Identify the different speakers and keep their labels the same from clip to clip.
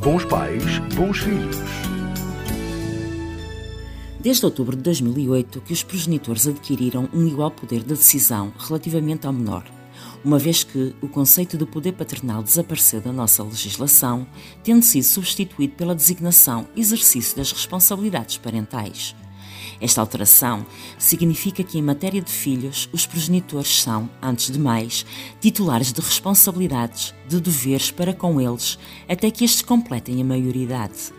Speaker 1: Bons pais, bons filhos.
Speaker 2: Desde outubro de 2008 que os progenitores adquiriram um igual poder de decisão relativamente ao menor, uma vez que o conceito de poder paternal desapareceu da nossa legislação, tendo sido substituído pela designação exercício das responsabilidades parentais. Esta alteração significa que, em matéria de filhos, os progenitores são, antes de mais, titulares de responsabilidades, de deveres para com eles, até que estes completem a maioridade.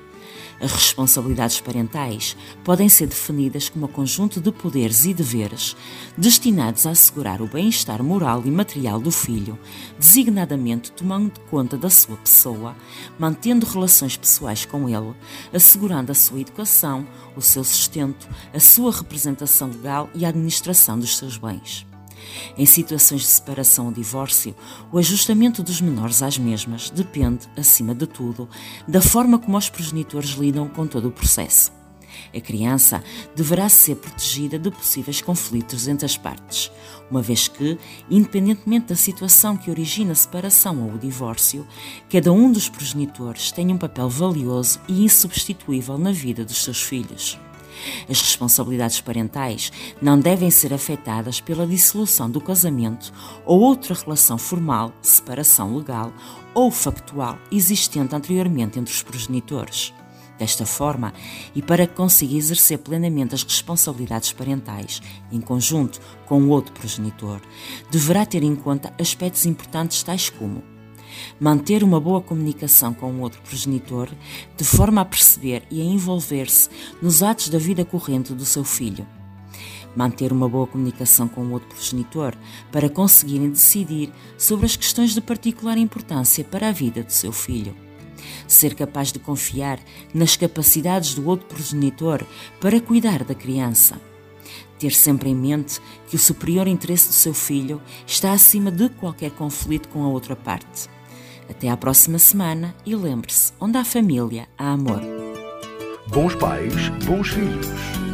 Speaker 2: As responsabilidades parentais podem ser definidas como um conjunto de poderes e deveres destinados a assegurar o bem-estar moral e material do filho, designadamente tomando conta da sua pessoa, mantendo relações pessoais com ele, assegurando a sua educação, o seu sustento, a sua representação legal e a administração dos seus bens. Em situações de separação ou divórcio, o ajustamento dos menores às mesmas depende, acima de tudo, da forma como os progenitores lidam com todo o processo. A criança deverá ser protegida de possíveis conflitos entre as partes, uma vez que, independentemente da situação que origina a separação ou o divórcio, cada um dos progenitores tem um papel valioso e insubstituível na vida dos seus filhos. As responsabilidades parentais não devem ser afetadas pela dissolução do casamento ou outra relação formal, separação legal ou factual existente anteriormente entre os progenitores. Desta forma, e para que consiga exercer plenamente as responsabilidades parentais, em conjunto com o outro progenitor, deverá ter em conta aspectos importantes tais como manter uma boa comunicação com o outro progenitor, de forma a perceber e a envolver-se nos atos da vida corrente do seu filho. Manter uma boa comunicação com o outro progenitor para conseguirem decidir sobre as questões de particular importância para a vida do seu filho. Ser capaz de confiar nas capacidades do outro progenitor para cuidar da criança ter sempre em mente que o superior interesse do seu filho está acima de qualquer conflito com a outra parte. Até à próxima semana e lembre-se: onde há família, há amor.
Speaker 1: Bons pais, bons filhos.